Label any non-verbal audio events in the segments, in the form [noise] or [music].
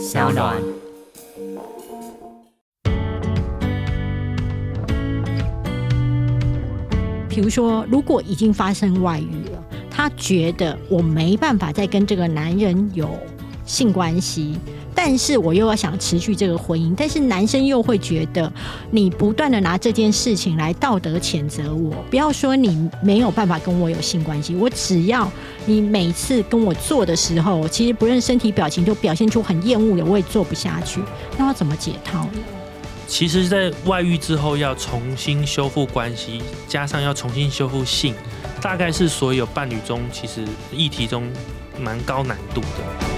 小暖。比如说，如果已经发生外遇了，他觉得我没办法再跟这个男人有性关系，但是我又要想持续这个婚姻，但是男生又会觉得你不断的拿这件事情来道德谴责我，不要说你没有办法跟我有性关系，我只要你每次跟我做的时候，其实不论身体表情都表现出很厌恶的，我也做不下去，那要怎么解套呢？其实，在外遇之后要重新修复关系，加上要重新修复性，大概是所有伴侣中其实议题中蛮高难度的。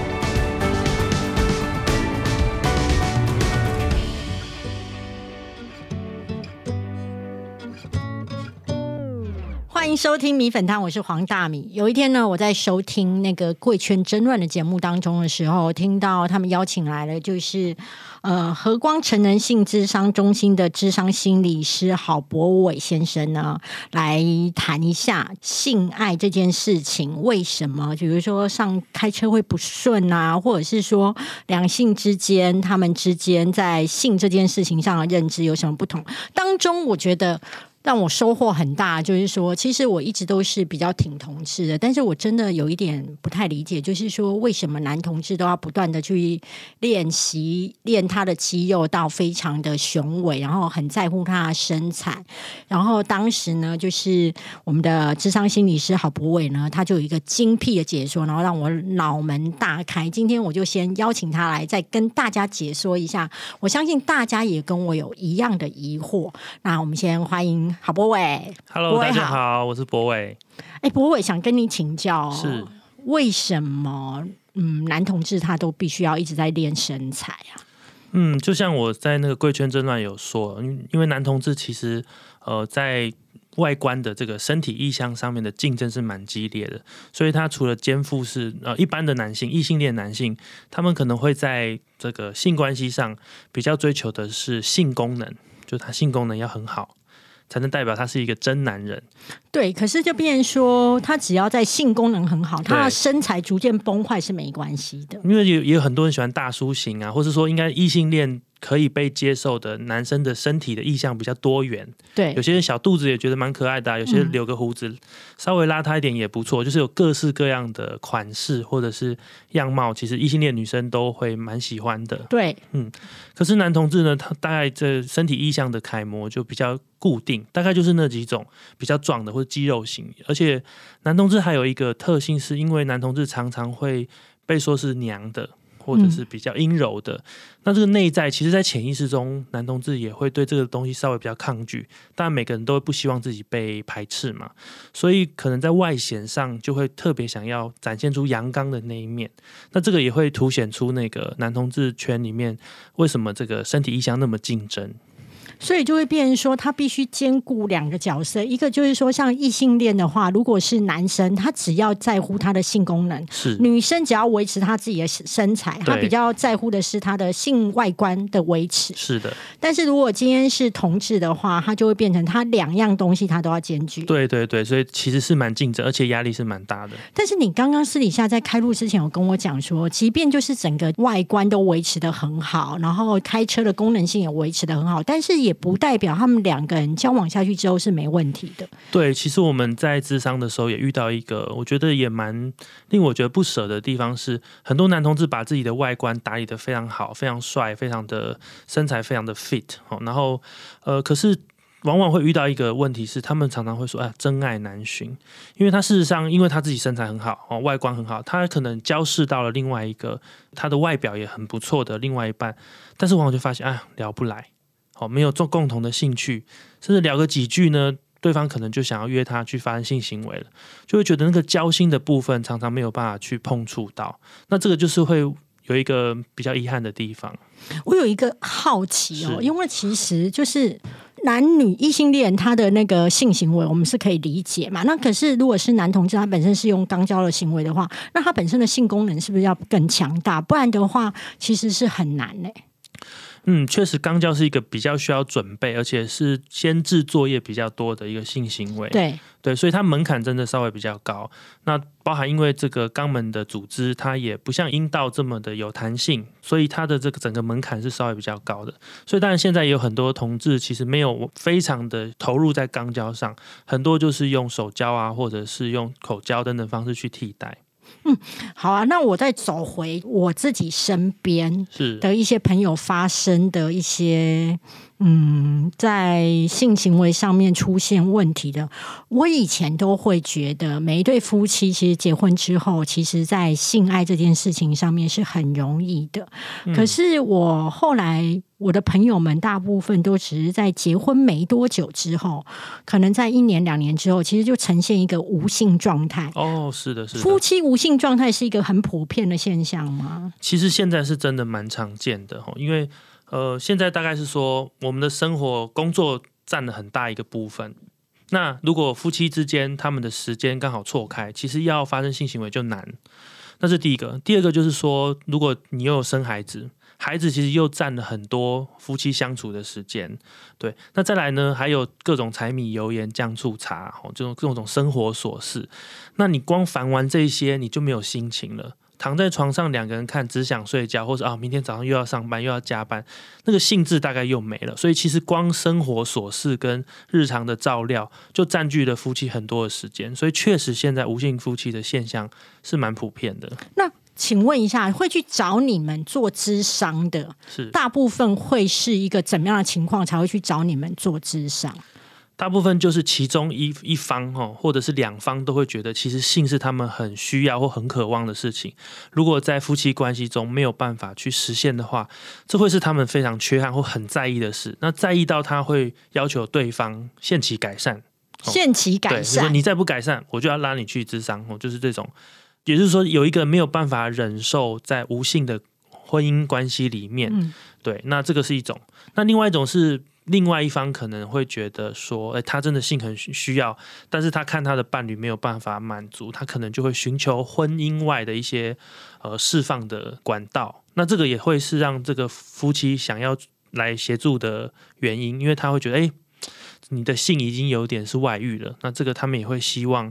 收听米粉汤，我是黄大米。有一天呢，我在收听那个贵圈争乱的节目当中的时候，听到他们邀请来了，就是呃和光成人性智商中心的智商心理师郝博伟先生呢，来谈一下性爱这件事情为什么，比如说上开车会不顺啊，或者是说两性之间他们之间在性这件事情上的认知有什么不同？当中，我觉得。让我收获很大，就是说，其实我一直都是比较挺同志的，但是我真的有一点不太理解，就是说，为什么男同志都要不断的去练习练他的肌肉到非常的雄伟，然后很在乎他的身材。然后当时呢，就是我们的智商心理师郝博伟呢，他就有一个精辟的解说，然后让我脑门大开。今天我就先邀请他来，再跟大家解说一下。我相信大家也跟我有一样的疑惑。那我们先欢迎。郝博伟，Hello，大家好，我是博伟。哎，博伟想跟你请教，是为什么嗯，男同志他都必须要一直在练身材啊？嗯，就像我在那个贵圈争乱有说，因因为男同志其实呃在外观的这个身体意向上面的竞争是蛮激烈的，所以他除了肩负是呃一般的男性异性恋男性，他们可能会在这个性关系上比较追求的是性功能，就他性功能要很好。才能代表他是一个真男人。对，可是就变成说，他只要在性功能很好，他的身材逐渐崩坏是没关系的。因为有也有很多人喜欢大叔型啊，或是说应该异性恋。可以被接受的男生的身体的意向比较多元，对，有些人小肚子也觉得蛮可爱的，有些留个胡子稍微邋遢一点也不错，就是有各式各样的款式或者是样貌，其实异性恋女生都会蛮喜欢的。对，嗯，可是男同志呢，他大概这身体意向的楷模就比较固定，大概就是那几种比较壮的或者肌肉型，而且男同志还有一个特性，是因为男同志常常会被说是娘的。或者是比较阴柔的，那这个内在其实，在潜意识中，男同志也会对这个东西稍微比较抗拒。当然，每个人都不希望自己被排斥嘛，所以可能在外显上就会特别想要展现出阳刚的那一面。那这个也会凸显出那个男同志圈里面为什么这个身体意向那么竞争。所以就会变成说，他必须兼顾两个角色，一个就是说，像异性恋的话，如果是男生，他只要在乎他的性功能；是女生只要维持她自己的身材，他比较在乎的是他的性外观的维持。是的。但是如果今天是同志的话，他就会变成他两样东西他都要兼具。对对对，所以其实是蛮竞争，而且压力是蛮大的。但是你刚刚私底下在开录之前有跟我讲说，即便就是整个外观都维持的很好，然后开车的功能性也维持的很好，但是也不代表他们两个人交往下去之后是没问题的。对，其实我们在智商的时候也遇到一个，我觉得也蛮令我觉得不舍的地方是，很多男同志把自己的外观打理的非常好，非常帅，非常的身材非常的 fit 哦，然后呃，可是往往会遇到一个问题是，他们常常会说，哎，真爱难寻，因为他事实上因为他自己身材很好哦，外观很好，他可能交视到了另外一个他的外表也很不错的另外一半，但是往往就发现，哎，聊不来。好，没有做共同的兴趣，甚至聊个几句呢，对方可能就想要约他去发生性行为了，就会觉得那个交心的部分常常没有办法去碰触到，那这个就是会有一个比较遗憾的地方。我有一个好奇哦，因为其实就是男女异性恋他的那个性行为，我们是可以理解嘛。那可是如果是男同志，他本身是用肛交的行为的话，那他本身的性功能是不是要更强大？不然的话，其实是很难嘞。嗯，确实，肛交是一个比较需要准备，而且是先制作业比较多的一个性行为。对对，所以它门槛真的稍微比较高。那包含因为这个肛门的组织，它也不像阴道这么的有弹性，所以它的这个整个门槛是稍微比较高的。所以当然现在也有很多同志其实没有非常的投入在肛交上，很多就是用手交啊，或者是用口交等等方式去替代。好啊，那我再走回我自己身边是的一些朋友发生的一些，嗯，在性行为上面出现问题的。我以前都会觉得，每一对夫妻其实结婚之后，其实在性爱这件事情上面是很容易的。可是我后来，我的朋友们大部分都只是在结婚没多久之后，可能在一年两年之后，其实就呈现一个无性状态。哦，是的，是的。夫妻无性状态是一个很普遍的现象吗？其实现在是真的蛮常见的哈，因为呃，现在大概是说我们的生活工作占了很大一个部分。那如果夫妻之间他们的时间刚好错开，其实要发生性行为就难。那是第一个，第二个就是说，如果你又有生孩子，孩子其实又占了很多夫妻相处的时间。对，那再来呢，还有各种柴米油盐酱醋茶，哦，这种各种生活琐事。那你光烦完这些，你就没有心情了。躺在床上，两个人看，只想睡觉，或者啊，明天早上又要上班，又要加班，那个兴致大概又没了。所以其实光生活琐事跟日常的照料，就占据了夫妻很多的时间。所以确实，现在无性夫妻的现象是蛮普遍的。那请问一下，会去找你们做咨商的，是大部分会是一个怎么样的情况才会去找你们做咨商？大部分就是其中一一方哈，或者是两方都会觉得，其实性是他们很需要或很渴望的事情。如果在夫妻关系中没有办法去实现的话，这会是他们非常缺憾或很在意的事。那在意到他会要求对方限期改善，限期改善，你再不改善，我就要拉你去智商哦，就是这种。也就是说，有一个没有办法忍受在无性的婚姻关系里面，嗯对，那这个是一种。那另外一种是，另外一方可能会觉得说，哎、他真的性很需需要，但是他看他的伴侣没有办法满足，他可能就会寻求婚姻外的一些呃释放的管道。那这个也会是让这个夫妻想要来协助的原因，因为他会觉得，哎、你的性已经有点是外遇了，那这个他们也会希望。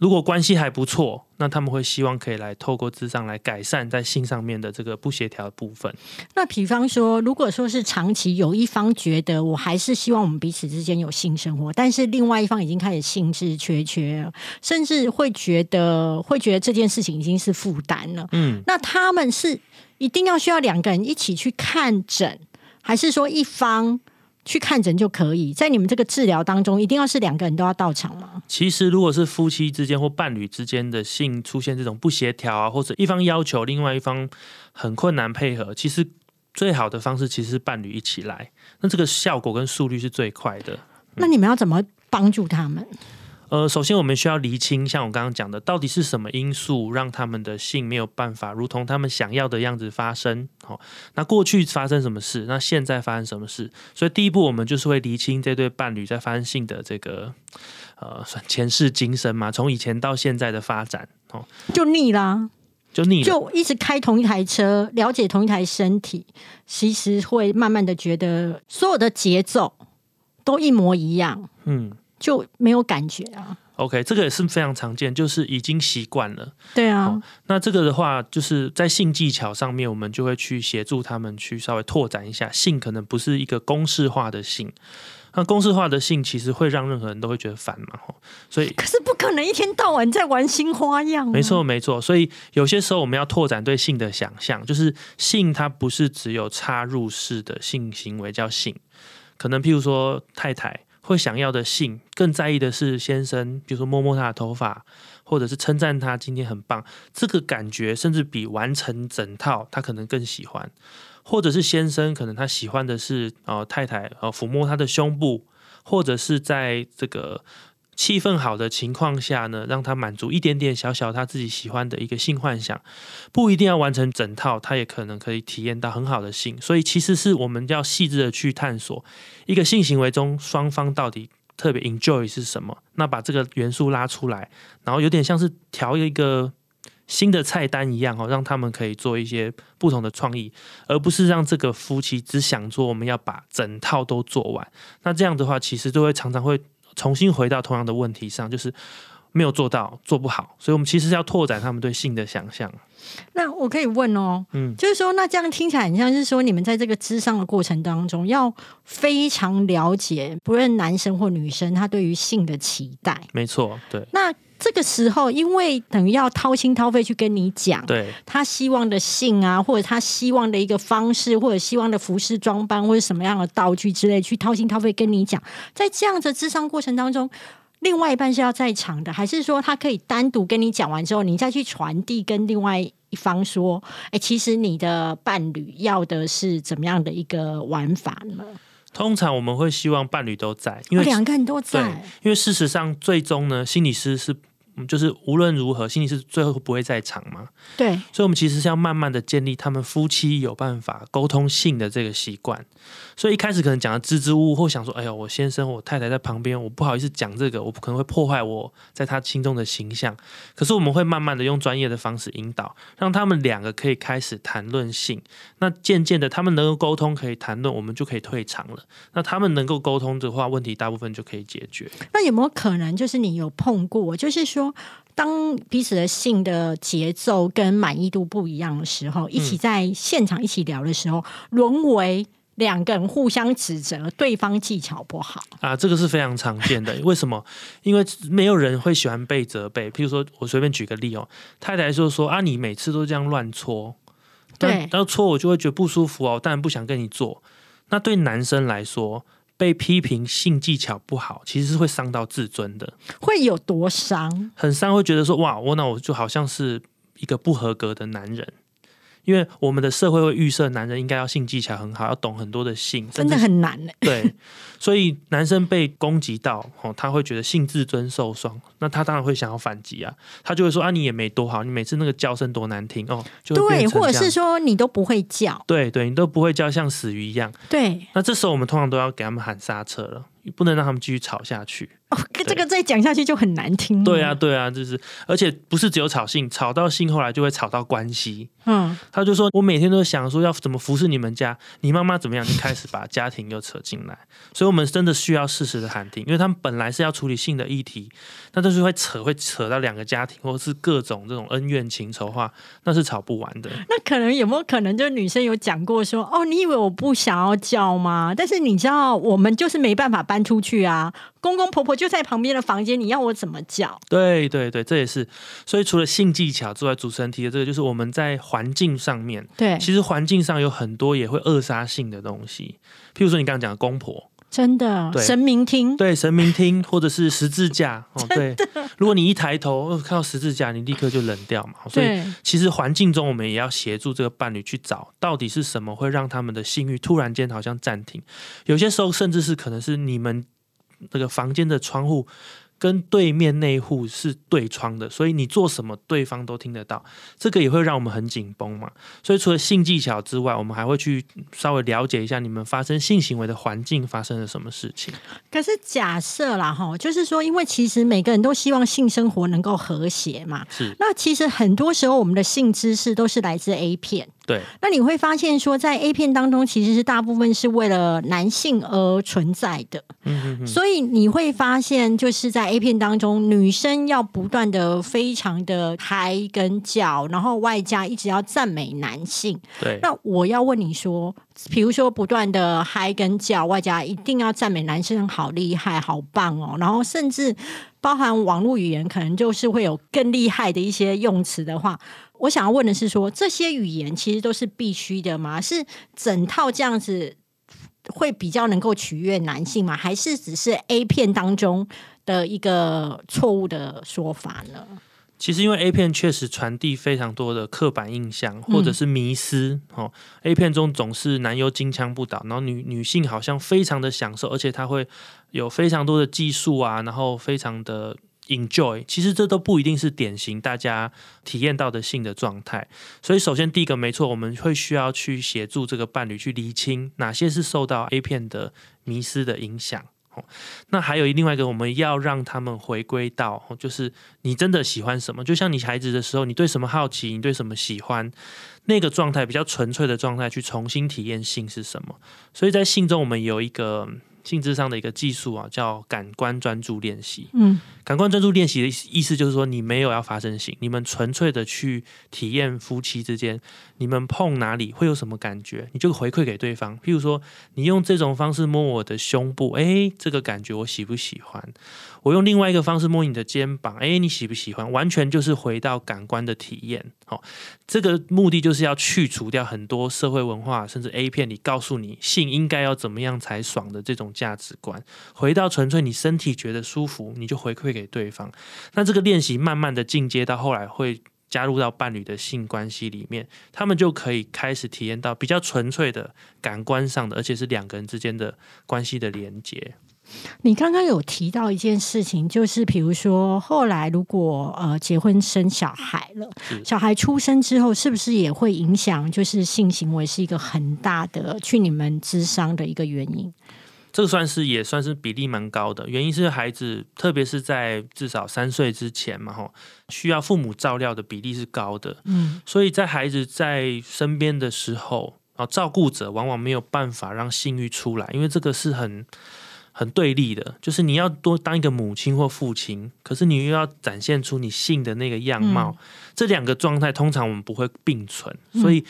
如果关系还不错，那他们会希望可以来透过智商来改善在性上面的这个不协调的部分。那比方说，如果说是长期有一方觉得我还是希望我们彼此之间有性生活，但是另外一方已经开始兴致缺缺，甚至会觉得会觉得这件事情已经是负担了。嗯，那他们是一定要需要两个人一起去看诊，还是说一方去看诊就可以？在你们这个治疗当中，一定要是两个人都要到场吗？其实如果是夫妻之间或伴侣之间的性出现这种不协调啊，或者一方要求另外一方很困难配合，其实最好的方式其实是伴侣一起来，那这个效果跟速率是最快的。那你们要怎么帮助他们？呃，首先我们需要厘清，像我刚刚讲的，到底是什么因素让他们的性没有办法如同他们想要的样子发生？好、那过去发生什么事？那现在发生什么事？所以第一步，我们就是会厘清这对伴侣在发生性的这个呃算前世今生嘛，从以前到现在的发展，哦，就腻啦，就腻了。就一直开同一台车，了解同一台身体，其实会慢慢的觉得所有的节奏都一模一样，嗯就没有感觉啊。，OK，这个也是非常常见，就是已经习惯了。对啊，好那这个的话，就是在性技巧上面，我们就会去协助他们去稍微拓展一下性，可能不是一个公式化的性。那公式化的性其实会让任何人都会觉得烦嘛，吼所以可是不可能一天到晚在玩新花样、啊。没错，没错。所以有些时候我们要拓展对性的想象，就是性它不是只有插入式的性行为叫性，可能譬如说太太会想要的性，更在意的是先生，比如说摸摸他的头发，或者是称赞他今天很棒，这个感觉甚至比完成整套他可能更喜欢。或者是先生可能他喜欢的是呃太太呃抚摸他的胸部，或者是在这个气氛好的情况下呢，让他满足一点点小小他自己喜欢的一个性幻想，不一定要完成整套，他也可能可以体验到很好的性。所以其实是我们要细致的去探索一个性行为中双方到底特别 enjoy 是什么，那把这个元素拉出来，然后有点像是调一个新的菜单一样哦，让他们可以做一些不同的创意，而不是让这个夫妻只想做我们要把整套都做完。那这样的话，其实就会常常会重新回到同样的问题上，就是没有做到，做不好。所以，我们其实要拓展他们对性的想象。那我可以问哦，嗯，就是说，那这样听起来很像是说，你们在这个智商的过程当中，要非常了解，不论男生或女生，他对于性的期待。没错，对。那这个时候，因为等于要掏心掏肺去跟你讲，对他希望的性啊，或者他希望的一个方式，或者希望的服饰装扮，或者什么样的道具之类，去掏心掏肺跟你讲，在这样的智商过程当中。另外一半是要在场的，还是说他可以单独跟你讲完之后，你再去传递跟另外一方说，哎，其实你的伴侣要的是怎么样的一个玩法呢？通常我们会希望伴侣都在，因为两个人都在。因为事实上，最终呢，心理师是。就是无论如何，心理师最后不会在场嘛？对，所以，我们其实是要慢慢的建立他们夫妻有办法沟通性的这个习惯。所以一开始可能讲的支支吾吾，或想说：“哎呀，我先生、我太太在旁边，我不好意思讲这个，我可能会破坏我在他心中的形象。”可是我们会慢慢的用专业的方式引导，让他们两个可以开始谈论性。那渐渐的，他们能够沟通，可以谈论，我们就可以退场了。那他们能够沟通的话，问题大部分就可以解决。那有没有可能，就是你有碰过，就是说？当彼此的性的节奏跟满意度不一样的时候，一起在现场一起聊的时候，沦为两个人互相指责对方技巧不好啊，这个是非常常见的。[laughs] 为什么？因为没有人会喜欢被责备。譬如说，我随便举个例哦，太太就说啊，你每次都这样乱搓，对，然后搓我就会觉得不舒服哦，当然不想跟你做。那对男生来说。被批评性技巧不好，其实是会伤到自尊的。会有多伤？很伤，会觉得说哇，我那我就好像是一个不合格的男人。因为我们的社会会预设男人应该要性技巧很好，要懂很多的性，真的很难呢。[laughs] 对，所以男生被攻击到哦，他会觉得性自尊受伤，那他当然会想要反击啊，他就会说啊，你也没多好，你每次那个叫声多难听哦，就对，或者是说你都不会叫，对对，你都不会叫，像死鱼一样。对，那这时候我们通常都要给他们喊刹车了。不能让他们继续吵下去。哦，这个再讲下去就很难听。对啊，对啊，就是，而且不是只有吵性，吵到性后来就会吵到关系。嗯，他就说我每天都想说要怎么服侍你们家，你妈妈怎么样，就开始把家庭又扯进来。所以，我们真的需要适时的喊停，因为他们本来是要处理性的议题，那都是会扯，会扯到两个家庭，或者是各种这种恩怨情仇话，那是吵不完的。那可能有没有可能，就是女生有讲过说，哦，你以为我不想要叫吗？但是你知道，我们就是没办法搬出去啊，公公婆婆就在旁边的房间，你要我怎么叫？对对对，这也是。所以除了性技巧之外，主持人提的这个，就是我们在环境上面，对，其实环境上有很多也会扼杀性的东西，譬如说你刚刚讲的公婆。真的，神明厅对神明厅，[laughs] 或者是十字架哦，对。如果你一抬头看到十字架，你立刻就冷掉嘛。所以其实环境中，我们也要协助这个伴侣去找到底是什么会让他们的性欲突然间好像暂停。有些时候甚至是可能是你们那个房间的窗户。跟对面那户是对窗的，所以你做什么对方都听得到，这个也会让我们很紧绷嘛。所以除了性技巧之外，我们还会去稍微了解一下你们发生性行为的环境发生了什么事情。可是假设啦，哈，就是说，因为其实每个人都希望性生活能够和谐嘛。是。那其实很多时候我们的性知识都是来自 A 片。对，那你会发现说，在 A 片当中，其实是大部分是为了男性而存在的。嗯嗯所以你会发现，就是在 A 片当中，女生要不断的非常的嗨跟叫，然后外加一直要赞美男性。对。那我要问你说，比如说不断的嗨跟叫，外加一定要赞美男生好厉害、好棒哦，然后甚至包含网络语言，可能就是会有更厉害的一些用词的话。我想要问的是，说这些语言其实都是必须的吗？是整套这样子会比较能够取悦男性吗？还是只是 A 片当中的一个错误的说法呢？其实，因为 A 片确实传递非常多的刻板印象或者是迷思哦。A 片中总是男优金枪不倒，然后女女性好像非常的享受，而且她会有非常多的技术啊，然后非常的。Enjoy，其实这都不一定是典型大家体验到的性的状态。所以，首先第一个没错，我们会需要去协助这个伴侣去厘清哪些是受到 A 片的迷失的影响。那还有另外一个，我们要让他们回归到，就是你真的喜欢什么？就像你孩子的时候，你对什么好奇，你对什么喜欢，那个状态比较纯粹的状态，去重新体验性是什么？所以在性中，我们有一个。性质上的一个技术啊，叫感官专注练习。嗯，感官专注练习的意思就是说，你没有要发生性，你们纯粹的去体验夫妻之间，你们碰哪里会有什么感觉，你就回馈给对方。譬如说，你用这种方式摸我的胸部，哎，这个感觉我喜不喜欢？我用另外一个方式摸你的肩膀，哎，你喜不喜欢？完全就是回到感官的体验。好，这个目的就是要去除掉很多社会文化甚至 A 片里告诉你性应该要怎么样才爽的这种价值观，回到纯粹你身体觉得舒服，你就回馈给对方。那这个练习慢慢的进阶到后来会加入到伴侣的性关系里面，他们就可以开始体验到比较纯粹的感官上的，而且是两个人之间的关系的连接。你刚刚有提到一件事情，就是比如说后来如果呃结婚生小孩了，小孩出生之后，是不是也会影响？就是性行为是一个很大的去你们智商的一个原因。这个算是也算是比例蛮高的，原因是孩子特别是在至少三岁之前嘛，吼，需要父母照料的比例是高的。嗯，所以在孩子在身边的时候，啊，照顾者往往没有办法让性欲出来，因为这个是很。很对立的，就是你要多当一个母亲或父亲，可是你又要展现出你性的那个样貌，这两个状态通常我们不会并存。所以，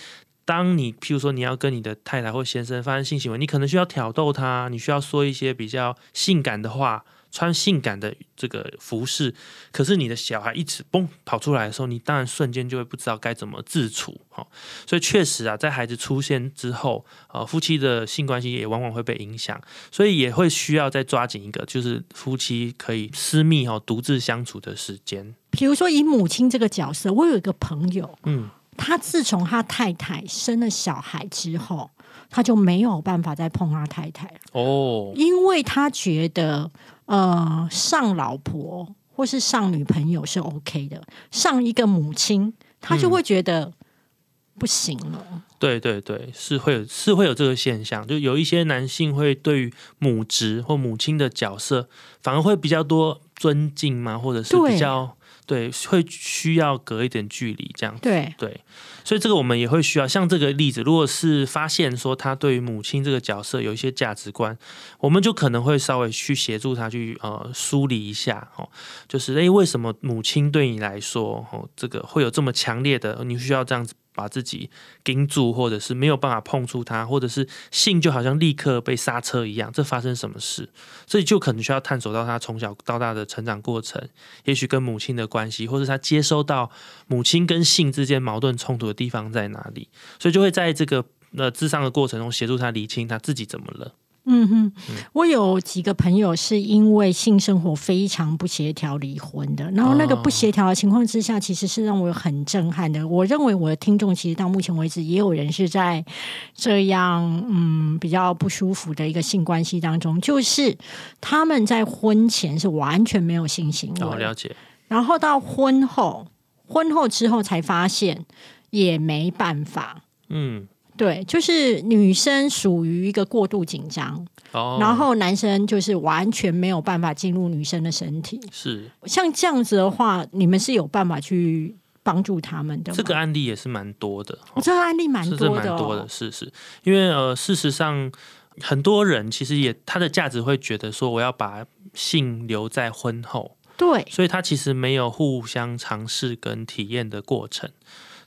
当你譬如说你要跟你的太太或先生发生性行为，你可能需要挑逗他，你需要说一些比较性感的话。穿性感的这个服饰，可是你的小孩一直嘣跑出来的时候，你当然瞬间就会不知道该怎么自处哈。所以确实啊，在孩子出现之后，呃，夫妻的性关系也往往会被影响，所以也会需要再抓紧一个，就是夫妻可以私密哦，独自相处的时间。比如说以母亲这个角色，我有一个朋友，嗯，他自从他太太生了小孩之后，他就没有办法再碰他太太哦，因为他觉得。呃，上老婆或是上女朋友是 OK 的，上一个母亲，他就会觉得不行了。对对对，是会有是会有这个现象，就有一些男性会对于母职或母亲的角色，反而会比较多尊敬嘛，或者是比较。对，会需要隔一点距离，这样对对，所以这个我们也会需要。像这个例子，如果是发现说他对于母亲这个角色有一些价值观，我们就可能会稍微去协助他去呃梳理一下哦，就是诶，为什么母亲对你来说哦，这个会有这么强烈的，你需要这样子。把自己盯住，或者是没有办法碰触它，或者是性就好像立刻被刹车一样，这发生什么事？所以就可能需要探索到他从小到大的成长过程，也许跟母亲的关系，或者他接收到母亲跟性之间矛盾冲突的地方在哪里？所以就会在这个呃智商的过程中协助他理清他自己怎么了。嗯哼，我有几个朋友是因为性生活非常不协调离婚的，然后那个不协调的情况之下，其实是让我很震撼的。我认为我的听众其实到目前为止也有人是在这样嗯比较不舒服的一个性关系当中，就是他们在婚前是完全没有性行为，了解，然后到婚后，婚后之后才发现也没办法，嗯。对，就是女生属于一个过度紧张，然后男生就是完全没有办法进入女生的身体。是像这样子的话，你们是有办法去帮助他们的。这个案例也是蛮多的，这个案例蛮多的，蛮多的。是是，因为呃，事实上很多人其实也他的价值会觉得说，我要把性留在婚后，对，所以他其实没有互相尝试跟体验的过程。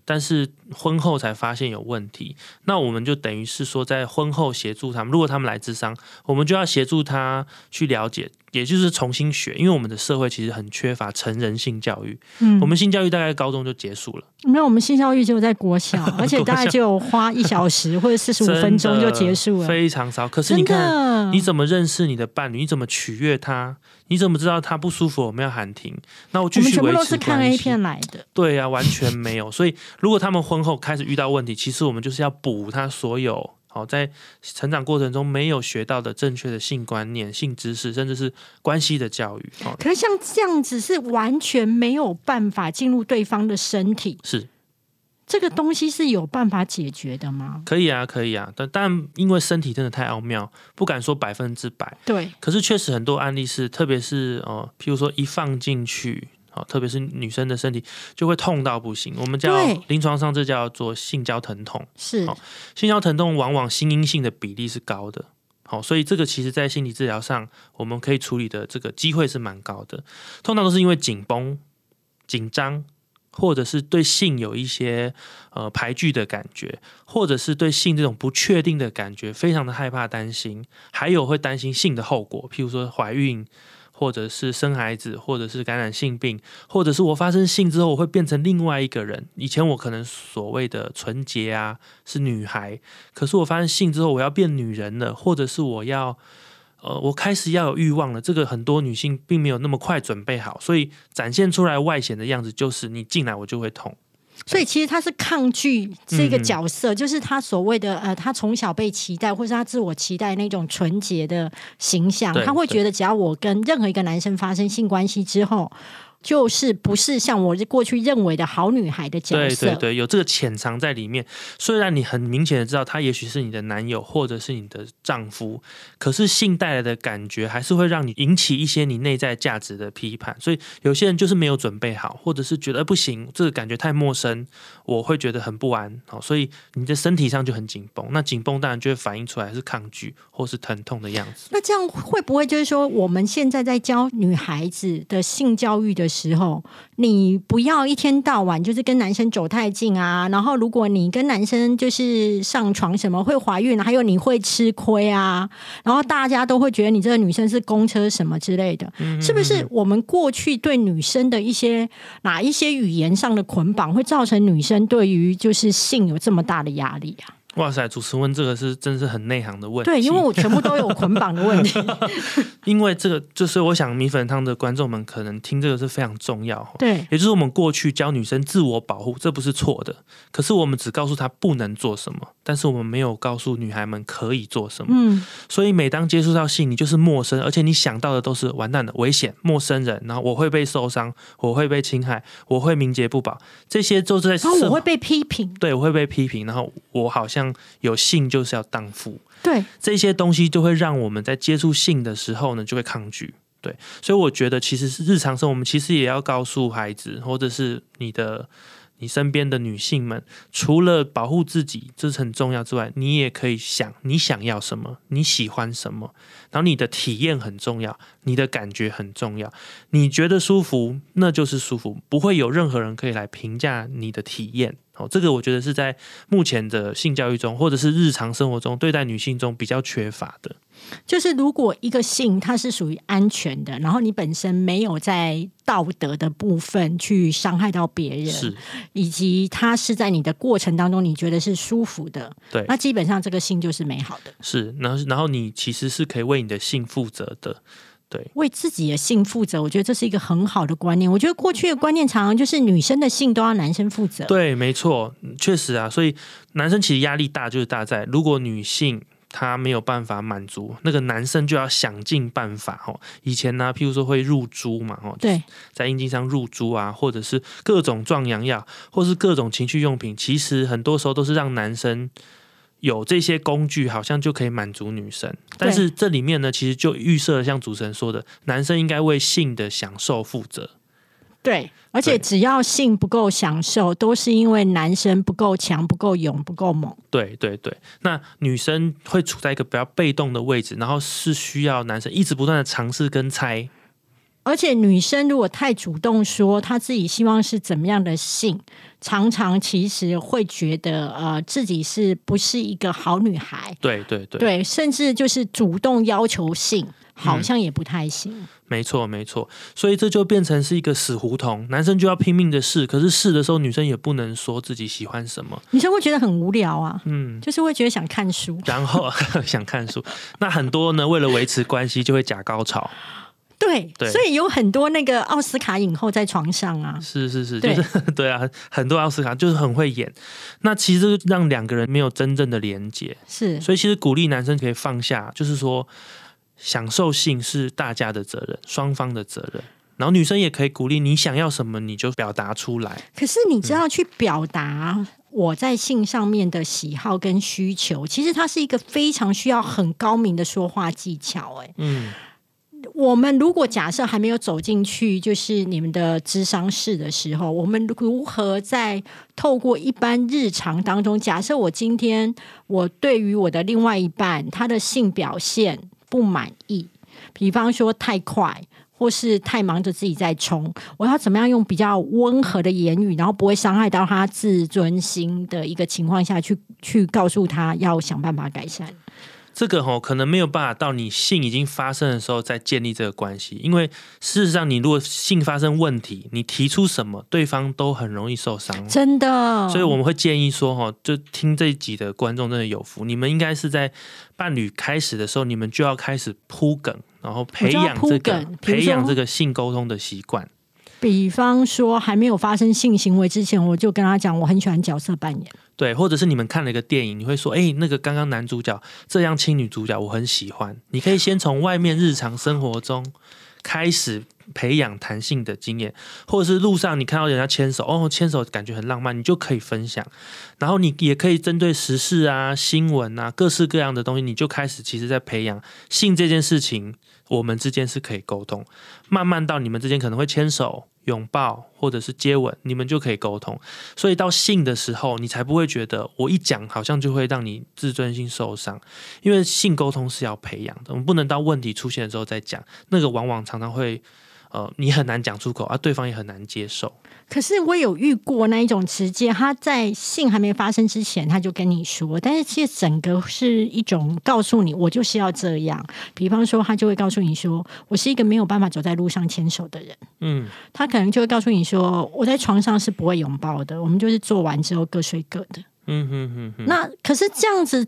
但是婚后才发现有问题，那我们就等于是说，在婚后协助他们。如果他们来自商，我们就要协助他去了解。也就是重新学，因为我们的社会其实很缺乏成人性教育。嗯，我们性教育大概高中就结束了。没有，我们性教育就在国小，[laughs] 而且大概就花一小时或者四十五分钟就结束了，非常少。可是你看，你怎么认识你的伴侣？你怎么取悦他？你怎么知道他不舒服？我们要喊停。那我继续维持都是看 A 片来的。对呀，完全没有。所以，如果他们婚后开始遇到问题，其实我们就是要补他所有。好，在成长过程中没有学到的正确的性观念、性知识，甚至是关系的教育。可是像这样子是完全没有办法进入对方的身体，是这个东西是有办法解决的吗？可以啊，可以啊，但但因为身体真的太奥妙，不敢说百分之百。对，可是确实很多案例是，特别是哦，譬如说一放进去，哦，特别是女生的身体就会痛到不行。我们叫临床上这叫做性交疼痛。是好性交疼痛往往心因性的比例是高的。好，所以这个其实在心理治疗上，我们可以处理的这个机会是蛮高的。通常都是因为紧绷、紧张，或者是对性有一些呃排拒的感觉，或者是对性这种不确定的感觉非常的害怕、担心，还有会担心性的后果，譬如说怀孕。或者是生孩子，或者是感染性病，或者是我发生性之后，我会变成另外一个人。以前我可能所谓的纯洁啊，是女孩，可是我发生性之后，我要变女人了，或者是我要，呃，我开始要有欲望了。这个很多女性并没有那么快准备好，所以展现出来外显的样子就是你进来我就会痛。所以其实他是抗拒这个嗯角色，就是他所谓的呃，他从小被期待，或是他自我期待那种纯洁的形象，他会觉得只要我跟任何一个男生发生性关系之后，就是不是像我过去认为的好女孩的角色。对对对，有这个潜藏在里面。虽然你很明显的知道他也许是你的男友或者是你的丈夫，可是性带来的感觉还是会让你引起一些你内在价值的批判。所以有些人就是没有准备好，或者是觉得呃不行，这个感觉太陌生，我会觉得很不安。好，所以你的身体上就很紧绷。那紧绷当然就会反映出来是抗拒或是疼痛的样子。那这样会不会就是说，我们现在在教女孩子的性教育的时候，你不要一天到晚就是跟男生走太近啊，然后如果你跟男生就是上床什么会怀孕，还有你会吃亏啊，然后大家都会觉得你这个女生是公车什么之类的，是不是？我们过去对女生的一些哪一些语言上的捆绑，会造成女生对于就是性有这么大的压力啊？哇塞，主持人问这个是真是很内行的问题。对，因为我全部都有捆绑的问题。[laughs] 因为这个就是我想米粉汤的观众们可能听这个是非常重要。对，也就是我们过去教女生自我保护，这不是错的。可是我们只告诉她不能做什么，但是我们没有告诉女孩们可以做什么。嗯，所以每当接触到性，你就是陌生，而且你想到的都是完蛋的、危险、陌生人，然后我会被受伤，我会被侵害，我会名节不保，这些都是在社然后我会被批评。对我会被批评，然后我好像有性就是要荡妇。对，这些东西就会让我们在接触性的时候呢，就会抗拒。对，所以我觉得其实是日常生活，我们其实也要告诉孩子，或者是你的你身边的女性们，除了保护自己这是很重要之外，你也可以想你想要什么，你喜欢什么，然后你的体验很重要，你的感觉很重要，你觉得舒服那就是舒服，不会有任何人可以来评价你的体验。哦，这个我觉得是在目前的性教育中，或者是日常生活中对待女性中比较缺乏的。就是如果一个性它是属于安全的，然后你本身没有在道德的部分去伤害到别人，是，以及它是在你的过程当中你觉得是舒服的，对那基本上这个性就是美好的。是，然后然后你其实是可以为你的性负责的。对，为自己的性负责，我觉得这是一个很好的观念。我觉得过去的观念常常就是女生的性都要男生负责。对，没错，嗯确实啊，所以男生其实压力大，就是大在如果女性她没有办法满足，那个男生就要想尽办法哦。以前呢、譬如说会入珠嘛，哦，对在阴茎上入珠啊，或者是各种壮阳药，或是各种情趣用品，其实很多时候都是让男生。有这些工具，好像就可以满足女生，但是这里面呢，其实就预设了像主持人说的，男生应该为性的享受负责。对，而且只要性不够享受，都是因为男生不够强、不够勇、不够猛。对对对，那女生会处在一个比较被动的位置，然后是需要男生一直不断的尝试跟猜。而且女生如果太主动说她自己希望是怎么样的性，常常其实会觉得呃自己是不是一个好女孩，对对对，对，甚至就是主动要求性，好像也不太行。没错没错，所以这就变成是一个死胡同，男生就要拼命的试，可是试的时候女生也不能说自己喜欢什么，女生会觉得很无聊啊，嗯。就是会觉得想看书。然后 [laughs] 想看书，那很多呢，为了维持关系就会假高潮，对，对。所以有很多那个奥斯卡影后在床上啊，是是是，就是 [laughs] 对啊，很很多奥斯卡就是很会演，那其实让两个人没有真正的连接，是。所以其实鼓励男生可以放下，就是说享受性是大家的责任，双方的责任。然后女生也可以鼓励你想要什么你就表达出来。可是你知道去表达我在性上面的喜好跟需求，其实它是一个非常需要很高明的说话技巧、哎，嗯，我们如果假设还没有走进去，就是你们的智商室的时候，我们如何在透过一般日常当中，假设我今天我对于我的另外一半他的性表现不满意，比方说太快。或是太忙着自己在冲，我要怎么样用比较温和的言语，然后不会伤害到他自尊心的一个情况下去去告诉他要想办法改善。这个吼、可能没有办法到你性已经发生的时候再建立这个关系，因为事实上你如果性发生问题，你提出什么，对方都很容易受伤。真的，所以我们会建议说，哈，就听这一集的观众真的有福，你们应该是在伴侣开始的时候，你们就要开始铺梗，然后培养这个培养这个性沟通的习惯。比方说还没有发生性行为之前，我就跟他讲我很喜欢角色扮演。对，或者是你们看了一个电影，你会说，哎、那个刚刚男主角这样亲女主角，我很喜欢。你可以先从外面日常生活中开始培养弹性的经验，或者是路上你看到人家牵手，哦，牵手感觉很浪漫，你就可以分享。然后你也可以针对时事啊、新闻啊、各式各样的东西，你就开始其实在培养性这件事情，我们之间是可以沟通。慢慢到你们之间可能会牵手、拥抱或者是接吻，你们就可以沟通。所以到性的时候，你才不会觉得我一讲好像就会让你自尊心受伤，因为性沟通是要培养的，我们不能到问题出现的时候再讲，那个往往常常会。呃，你很难讲出口而，对方也很难接受。可是我有遇过那一种直接他在性还没发生之前他就跟你说，但是其实整个是一种告诉你我就是要这样。比方说，他就会告诉你说，我是一个没有办法走在路上牵手的人。嗯，他可能就会告诉你说，我在床上是不会拥抱的，我们就是做完之后各睡各的。嗯哼哼哼，那可是这样子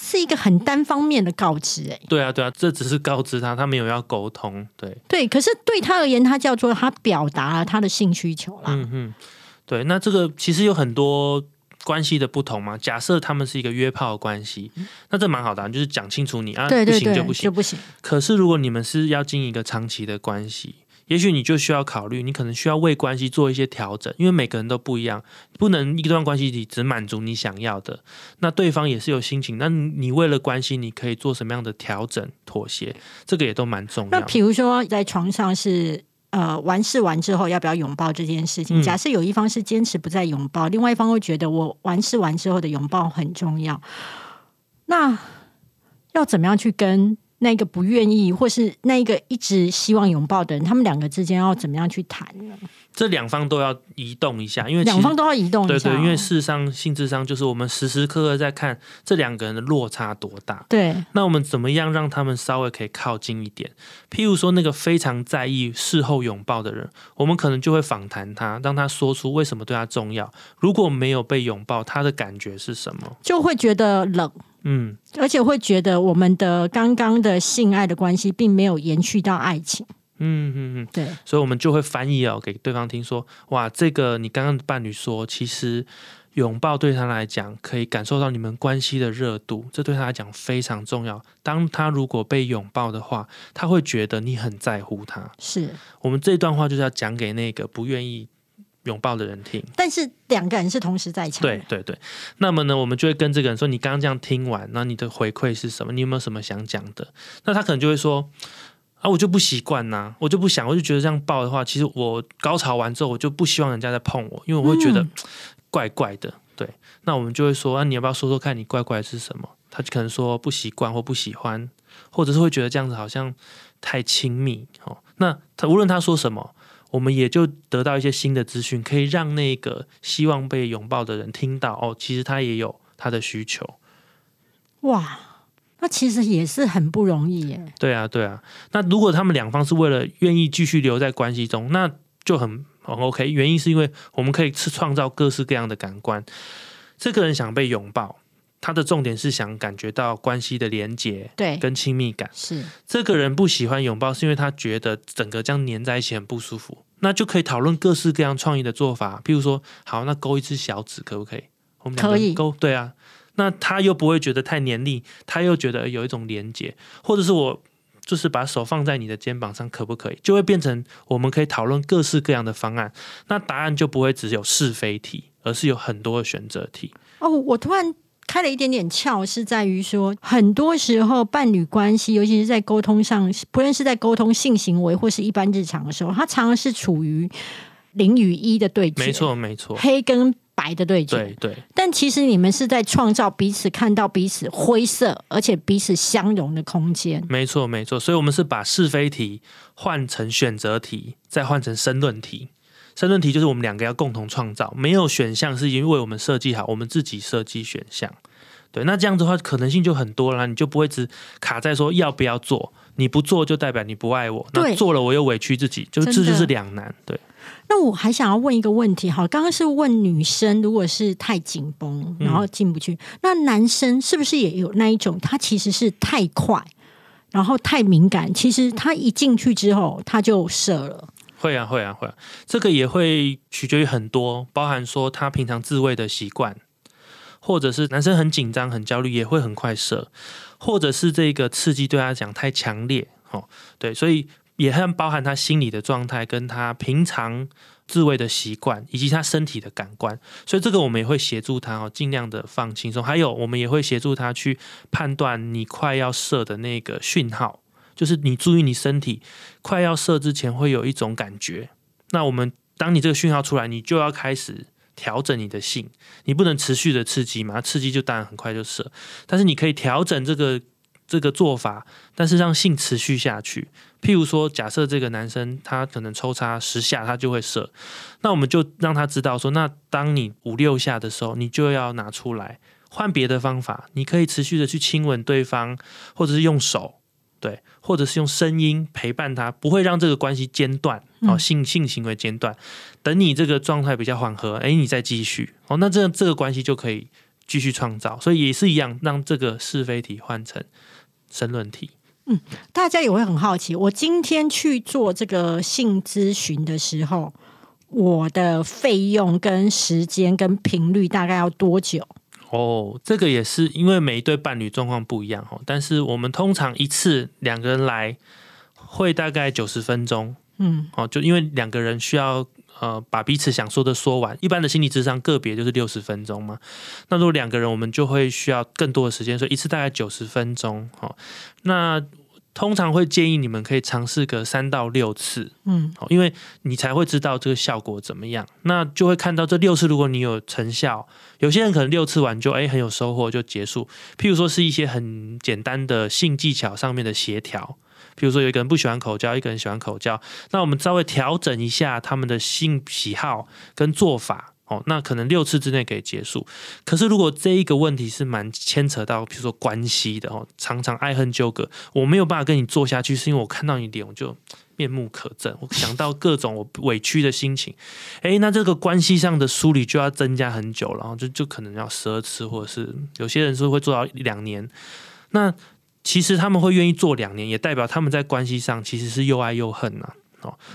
是一个很单方面的告知、欸，对啊，对啊，这只是告知他，他没有要沟通。对，对。可是对他而言，他叫做他表达了他的性需求啦。嗯哼，对。那这个其实有很多关系的不同嘛。假设他们是一个约炮的关系，那这蛮好的啊、就是讲清楚你啊，不对对对，行就不行。就不行。可是如果你们是要经营一个长期的关系，也许你就需要考虑，你可能需要为关系做一些调整，因为每个人都不一样，不能一段关系里只满足你想要的，那对方也是有心情，那你为了关系，你可以做什么样的调整、妥协，这个也都蛮重要。那比如说在床上是。呃，完事完之后要不要拥抱这件事情？假设有一方是坚持不再拥抱，另外一方会觉得我完事完之后的拥抱很重要。那要怎么样去跟那个不愿意，或是那一个一直希望拥抱的人，他们两个之间要怎么样去谈呢？这两方都要移动一下，因为两方都要移动一下哦、对对，因为事实上性智商就是我们时时刻刻在看这两个人的落差多大。对那我们怎么样让他们稍微可以靠近一点？譬如说，那个非常在意事后拥抱的人，我们可能就会访谈他，让他说出为什么对他重要。如果没有被拥抱，他的感觉是什么？就会觉得冷，嗯，而且会觉得我们的刚刚的性爱的关系并没有延续到爱情。嗯嗯嗯，对，所以我们就会翻译哦给对方听说，哇，这个你刚刚的伴侣说，其实拥抱对他来讲可以感受到你们关系的热度，这对他来讲非常重要。当他如果被拥抱的话，他会觉得你很在乎他。是，我们这段话就是要讲给那个不愿意拥抱的人听。但是两个人是同时在场。对，对对，那么呢，我们就会跟这个人说，你刚刚这样听完，那你的回馈是什么？你有没有什么想讲的？那他可能就会说。啊，我就不习惯呐，我就不想，我就觉得这样抱的话，其实我高潮完之后，我就不希望人家再碰我，因为我会觉得嗯怪怪的。对，那我们就会说，啊，你要不要说说看你怪怪的是什么？他就可能说不习惯或不喜欢，或者是会觉得这样子好像太亲密哦。那他无论他说什么，我们也就得到一些新的资讯，可以让那个希望被拥抱的人听到哦，其实他也有他的需求。哇，那其实也是很不容易耶。对啊，对啊。那如果他们两方是为了愿意继续留在关系中，那就很很 OK。原因是因为我们可以去创造各式各样的感官。这个人想被拥抱，他的重点是想感觉到关系的连结对，跟亲密感。是这个人不喜欢拥抱，是因为他觉得整个这样粘在一起很不舒服。那就可以讨论各式各样创意的做法，譬如说，好，那勾一只小指可不可以？我们两个可以勾，对啊。那他又不会觉得太黏腻，他又觉得有一种连结，或者是我就是把手放在你的肩膀上，可不可以？就会变成我们可以讨论各式各样的方案，那答案就不会只有是非题，而是有很多的选择题。哦，我突然开了一点点窍，是在于说，很多时候伴侣关系，尤其是在沟通上，不论是在沟通性行为或是一般日常的时候，它常常是处于零与一的对决，没错，没错，黑跟白的对决。对对。但其实你们是在创造彼此看到彼此灰色，而且彼此相容的空间。没错，没错。所以，我们是把是非题换成选择题，再换成申论题。申论题就是我们两个要共同创造，没有选项是因为我们设计好，我们自己设计选项。对，那这样子的话，可能性就很多了，你就不会只卡在说要不要做，你不做就代表你不爱我，那做了我又委屈自己，就这就是两难。对。那我还想要问一个问题，好，刚刚是问女生，如果是太紧绷，然后进不去，那男生是不是也有那一种？他其实是太快，然后太敏感，其实他一进去之后他就射了。会啊，会啊，会啊，这个也会取决于很多，包含说他平常自慰的习惯，或者是男生很紧张、很焦虑，也会很快射，或者是这个刺激对他讲太强烈，哦，对，所以也很包含他心理的状态，跟他平常自慰的习惯，以及他身体的感官，所以这个我们也会协助他哦，尽量的放轻松，还有我们也会协助他去判断你快要射的那个讯号。就是你注意你身体快要射之前会有一种感觉，那我们当你这个讯号出来，你就要开始调整你的性，你不能持续的刺激嘛，刺激就当然很快就射，但是你可以调整这个这个做法，但是让性持续下去。譬如说，假设这个男生他可能抽插十下他就会射，那我们就让他知道说，那当你五六下的时候，你就要拿出来换别的方法，你可以持续的去亲吻对方，或者是用手。对，或者是用声音陪伴他，不会让这个关系间断哦，性性行为间断。等你这个状态比较缓和，哎，你再继续哦，那这这个关系就可以继续创造。所以也是一样，让这个是非题换成申论题。嗯，大家也会很好奇，我今天去做这个性咨询的时候，我的费用跟时间跟频率大概要多久？哦，这个也是因为每一对伴侣状况不一样哦，但是我们通常一次两个人来会大概九十分钟，嗯，哦，就因为两个人需要呃把彼此想说的说完，一般的心理智商个别就是六十分钟嘛，那如果两个人我们就会需要更多的时间，所以一次大概九十分钟，哦，那。通常会建议你们可以尝试个三到六次，嗯，因为你才会知道这个效果怎么样。那就会看到这六次，如果你有成效，有些人可能六次完就哎很有收获就结束。譬如说是一些很简单的性技巧上面的协调，譬如说有一个人不喜欢口交，一个人喜欢口交，那我们稍微调整一下他们的性喜好跟做法。哦，那可能六次之内可以结束。可是如果这一个问题是蛮牵扯到，比如说关系的哦，常常爱恨纠葛，我没有办法跟你做下去，是因为我看到你脸我就面目可憎，我想到各种我委屈的心情。哎，那这个关系上的梳理就要增加很久了，就就可能要十二次，或者是有些人是会做到两年。那其实他们会愿意做两年，也代表他们在关系上其实是又爱又恨呐。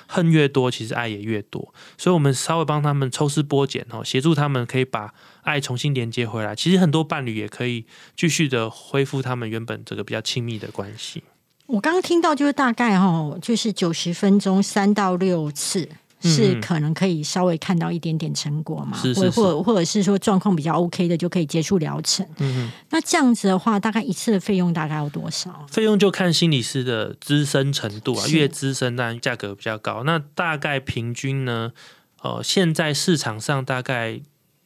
恨越多，其实爱也越多，所以我们稍微帮他们抽丝剥茧哦，协助他们可以把爱重新连接回来。其实很多伴侣也可以继续的恢复他们原本这个比较亲密的关系。我刚刚听到就是大概哦，就是九十分钟三到六次。是可能可以稍微看到一点点成果嘛，或或或者是说状况比较 OK 的就可以结束疗程。嗯那这样子的话，大概一次的费用大概要多少？费用就看心理师的资深程度啊，越资深当然价格比较高。那大概平均呢？呃，现在市场上大概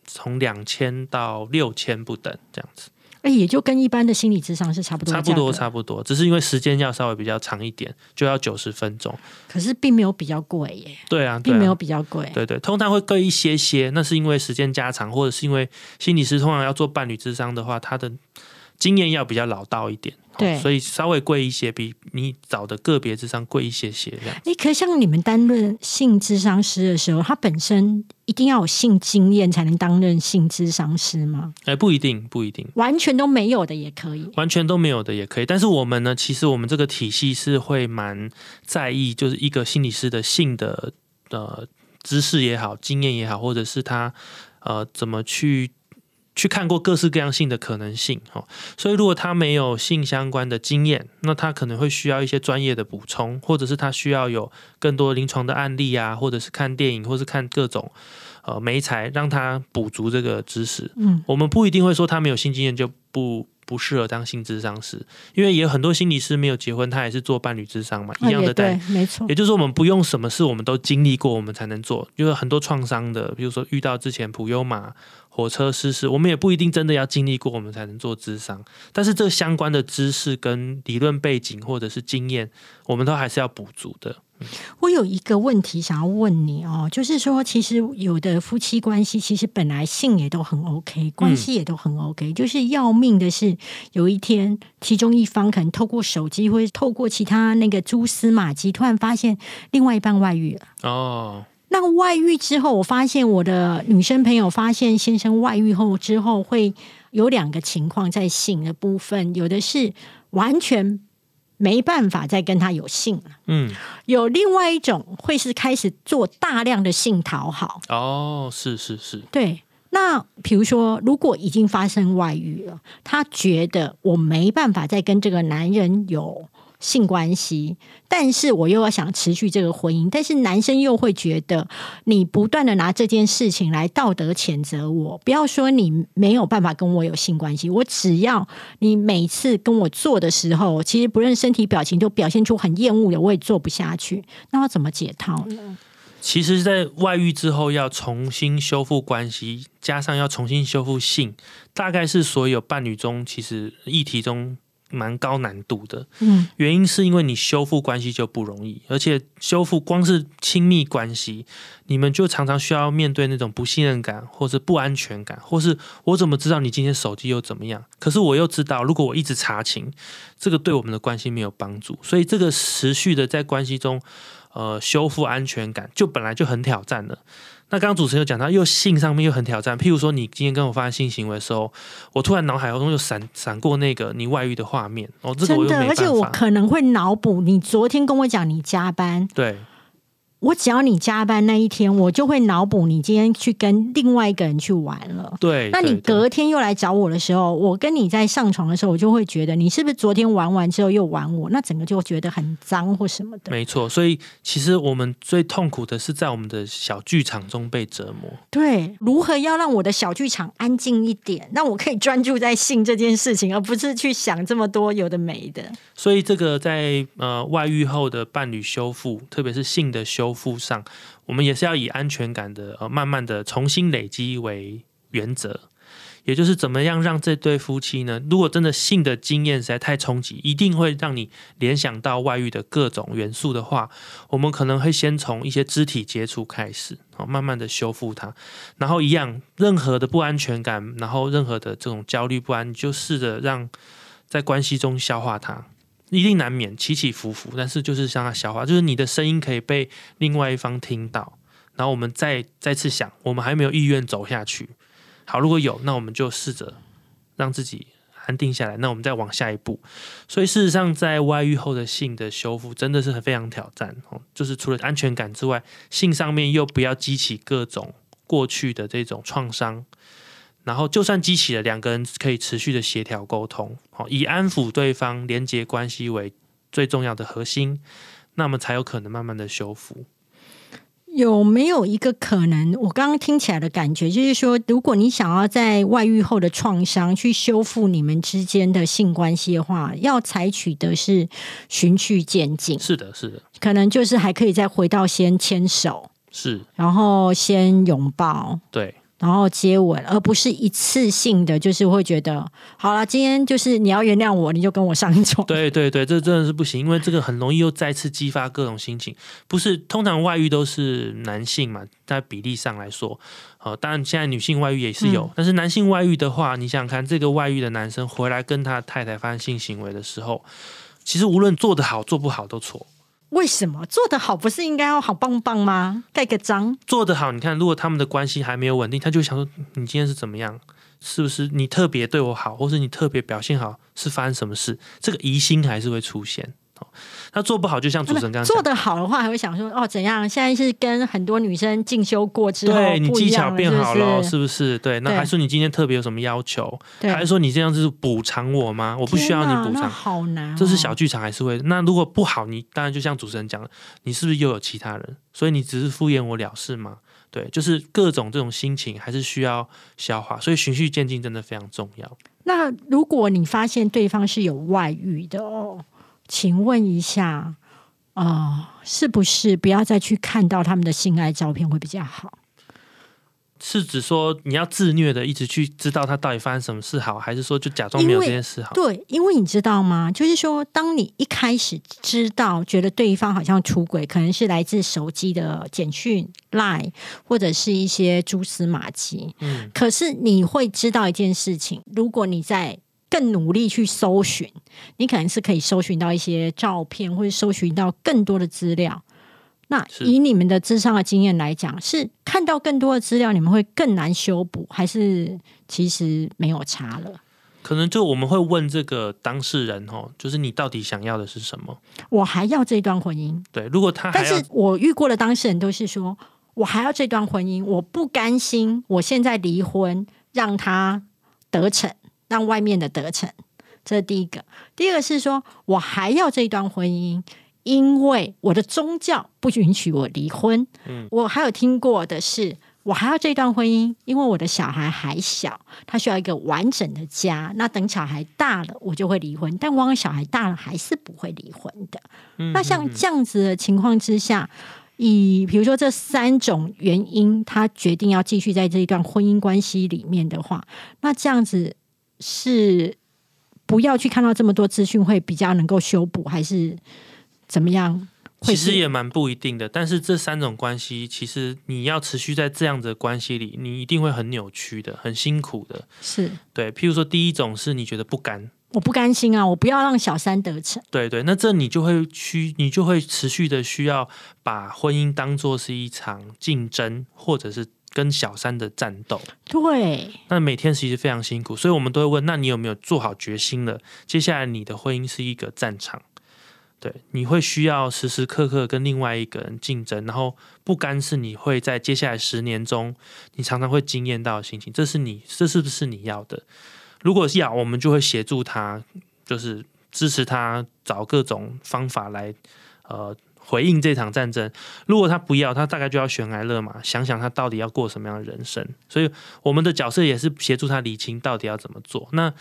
从两千到六千不等这样子。哎，也就跟一般的心理智商是差不多，差不多，差不多，只是因为时间要稍微比较长一点，就要九十分钟。可是并没有比较贵耶。对啊，并没有比较贵。对对，通常会贵一些些，那是因为时间加长，或者是因为心理师通常要做伴侣智商的话，他的。经验要比较老道一点，对，所以稍微贵一些，比你找的个别智商贵一些些这样。哎，可像你们担任性智商师的时候，他本身一定要有性经验才能担任性智商师吗？哎，不一定，不一定，完全都没有的也可以，完全都没有的也可以。但是我们呢，其实我们这个体系是会蛮在意，就是一个心理师的性的呃知识也好，经验也好，或者是他呃怎么去。去看过各式各样性的可能性哦。所以如果他没有性相关的经验，那他可能会需要一些专业的补充，或者是他需要有更多临床的案例啊，或者是看电影，或是看各种呃媒材，让他补足这个知识。嗯，我们不一定会说他没有性经验就不。不适合当性智商师，因为也有很多心理师没有结婚，他也是做伴侣智商嘛，一样的对，没错。也就是说，我们不用什么事我们都经历过，我们才能做。就是很多创伤的，比如说遇到之前普优玛火车失事，我们也不一定真的要经历过，我们才能做智商。但是这相关的知识跟理论背景或者是经验，我们都还是要补足的。我有一个问题想要问你哦，就是说，其实有的夫妻关系其实本来性也都很 OK，关系也都很 OK，就是要命的是，有一天其中一方可能透过手机或者透过其他那个蛛丝马迹，突然发现另外一半外遇了。哦，那外遇之后，我发现我的女生朋友发现先生外遇后之后，会有两个情况在性的部分，有的是完全。没办法再跟他有性了。嗯，有另外一种会是开始做大量的性讨好。哦，是是是。对，那比如说，如果已经发生外遇了，他觉得我没办法再跟这个男人有。性关系，但是我又要想持续这个婚姻，但是男生又会觉得你不断的拿这件事情来道德谴责我，不要说你没有办法跟我有性关系，我只要你每次跟我做的时候，其实不论身体表情都表现出很厌恶的，我也做不下去，那要怎么解套呢？其实，在外遇之后要重新修复关系，加上要重新修复性，大概是所有伴侣中其实议题中。蛮高难度的，嗯，原因是因为你修复关系就不容易，而且修复光是亲密关系，你们就常常需要面对那种不信任感，或是不安全感，或是我怎么知道你今天手机又怎么样？可是我又知道，如果我一直查情，这个对我们的关系没有帮助，所以这个持续的在关系中，呃，修复安全感就本来就很挑战的。那刚刚主持人有讲到，又性上面又很挑战。譬如说，你今天跟我发生性行为的时候，我突然脑海中又闪闪过那个你外遇的画面。哦，这个我又没而且我可能会脑补你昨天跟我讲你加班。对。我只要你加班那一天，我就会脑补你今天去跟另外一个人去玩了。对，那你隔天又来找我的时候，我跟你在上床的时候，我就会觉得你是不是昨天玩完之后又玩我？那整个就觉得很脏或什么的。没错，所以其实我们最痛苦的是在我们的小剧场中被折磨。对，如何要让我的小剧场安静一点，让我可以专注在性这件事情，而不是去想这么多有的没的。所以这个在呃外遇后的伴侣修复，特别是性的修。复上，我们也是要以安全感的呃，慢慢的重新累积为原则，也就是怎么样让这对夫妻呢？如果真的性的经验实在太冲击，一定会让你联想到外遇的各种元素的话，我们可能会先从一些肢体接触开始，好，慢慢的修复它，然后一样，任何的不安全感，然后任何的这种焦虑不安，就试着让在关系中消化它。一定难免起起伏伏，但是就是像他消化，就是你的声音可以被另外一方听到，然后我们再再次想，我们还没有意愿走下去。好，如果有，那我们就试着让自己安定下来，那我们再往下一步。所以事实上，在外遇后的性的修复真的是很非常挑战哦，就是除了安全感之外，性上面又不要激起各种过去的这种创伤。然后，就算激起了，两个人可以持续的协调沟通，好，以安抚对方、连接关系为最重要的核心，那么才有可能慢慢的修复。有没有一个可能？我刚刚听起来的感觉就是说，如果你想要在外遇后的创伤去修复你们之间的性关系的话，要采取的是循序渐进。是的，是的，可能就是还可以再回到先牵手，是，然后先拥抱，对。然后接吻，而不是一次性的，就是会觉得好了，今天就是你要原谅我，你就跟我上床。对对对，这真的是不行，因为这个很容易又再次激发各种心情。不是通常外遇都是男性嘛，在比例上来说，呃，当然现在女性外遇也是有，但是男性外遇的话，你想想看，这个外遇的男生回来跟他太太发生性行为的时候，其实无论做得好做不好都错。为什么做得好不是应该要好棒棒吗？盖个章做得好，你看，如果他们的关系还没有稳定，他就想说你今天是怎么样？是不是你特别对我好，或是你特别表现好？是发生什么事？这个疑心还是会出现。那做不好，就像主持人刚刚做得好的话，还会想说哦，怎样？现在是跟很多女生进修过之后，对你技巧变好了，是不是？对，那还是你今天特别有什么要求？还是说你这样子补偿我吗？我不需要你补偿，好难。这是小剧场还是会？那如果不好，你当然就像主持人讲，你是不是又有其他人？所以你只是敷衍我了事吗？对，就是各种这种心情还是需要消化，所以循序渐进真的非常重要。那如果你发现对方是有外遇的哦？请问一下，啊，是不是不要再去看到他们的性爱照片会比较好？是指说你要自虐的一直去知道他到底发生什么事好，还是说就假装没有这件事好？对，因为你知道吗？就是说，当你一开始知道觉得对方好像出轨，可能是来自手机的简讯、Line 或者是一些蛛丝马迹。嗯，可是你会知道一件事情，如果你在。更努力去搜寻，你可能是可以搜寻到一些照片，或者搜寻到更多的资料。那以你们的智商的经验来讲，是看到更多的资料，你们会更难修补，还是其实没有差了？可能就我们会问这个当事人哦，就是你到底想要的是什么？我还要这段婚姻。对，如果他，但是我遇过的当事人都是说，我还要这段婚姻，我不甘心，我现在离婚，让他得逞。让外面的得逞，这是第一个。第二个是说，我还要这段婚姻，因为我的宗教不允许我离婚。嗯，我还有听过的是，我还要这段婚姻，因为我的小孩还小，他需要一个完整的家。那等小孩大了，我就会离婚。但往往小孩大了，还是不会离婚的。那像这样子的情况之下，以比如说这三种原因，他决定要继续在这一段婚姻关系里面的话，那这样子。是不要去看到这么多资讯会比较能够修补，还是怎么样？其实也蛮不一定的。但是这三种关系，其实你要持续在这样的关系里，你一定会很扭曲的，很辛苦的。是对。譬如说，第一种是你觉得不甘，我不甘心啊，我不要让小三得逞。对对，那这你就会需，你就会持续的需要把婚姻当做是一场竞争，或者是。跟小三的战斗，对，那每天其实非常辛苦，所以我们都会问：那你有没有做好决心了？接下来你的婚姻是一个战场，对，你会需要时时刻刻跟另外一个人竞争，然后不甘是你会在接下来十年中，你常常会惊艳到的心情，这是你，这是不是你要的？如果是要，我们就会协助他，就是支持他找各种方法来，呃。回应这场战争，如果他不要，他大概就要悬崖勒马，想想他到底要过什么样的人生。所以我们的角色也是协助他理清到底要怎么做。那